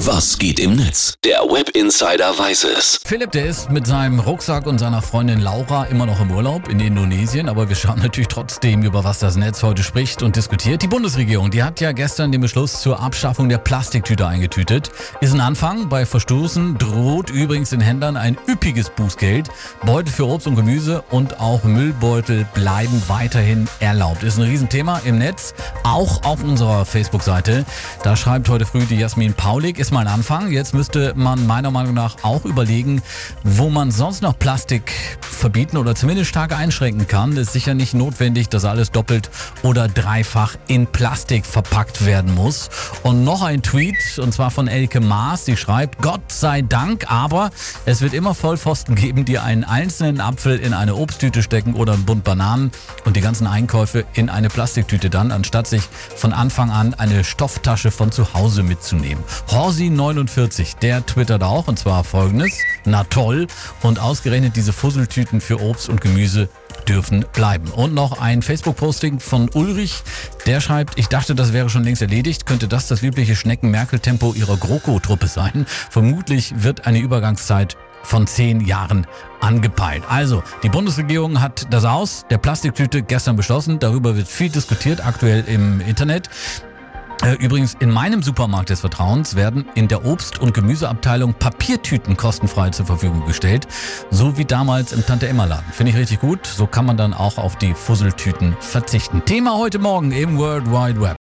Was geht im Netz? Der Web Insider weiß es. Philipp, der ist mit seinem Rucksack und seiner Freundin Laura immer noch im Urlaub in Indonesien, aber wir schauen natürlich trotzdem, über was das Netz heute spricht und diskutiert. Die Bundesregierung, die hat ja gestern den Beschluss zur Abschaffung der Plastiktüte eingetütet. Ist ein Anfang. Bei Verstoßen droht übrigens den Händlern ein üppiges Bußgeld. Beutel für Obst und Gemüse und auch Müllbeutel bleiben weiterhin erlaubt. Ist ein Riesenthema im Netz, auch auf unserer Facebook-Seite. Da schreibt heute früh die Jasmin Paulik, ist mal ein Anfang. Jetzt müsste man meiner Meinung nach auch überlegen, wo man sonst noch Plastik verbieten oder zumindest stark einschränken kann. Es ist sicher nicht notwendig, dass alles doppelt oder dreifach in Plastik verpackt werden muss. Und noch ein Tweet, und zwar von Elke Maas, die schreibt, Gott sei Dank, aber es wird immer Vollpfosten geben, die einen einzelnen Apfel in eine Obsttüte stecken oder einen Bund Bananen und die ganzen Einkäufe in eine Plastiktüte dann, anstatt sich von Anfang an eine Stofftasche von zu Hause mitzunehmen. Horsi49, der twittert auch und zwar folgendes. Na toll. Und ausgerechnet diese Fusseltüten für Obst und Gemüse dürfen bleiben. Und noch ein Facebook-Posting von Ulrich, der schreibt, ich dachte, das wäre schon längst erledigt. Könnte das das übliche Schnecken-Merkel-Tempo ihrer GroKo-Truppe sein? Vermutlich wird eine Übergangszeit von zehn Jahren angepeilt. Also, die Bundesregierung hat das Aus der Plastiktüte gestern beschlossen. Darüber wird viel diskutiert, aktuell im Internet. Äh, Übrigens, in meinem Supermarkt des Vertrauens werden in der Obst- und Gemüseabteilung Papiertüten kostenfrei zur Verfügung gestellt, so wie damals im Tante-Emma-Laden. Finde ich richtig gut. So kann man dann auch auf die Fusseltüten verzichten. Thema heute Morgen im World Wide Web.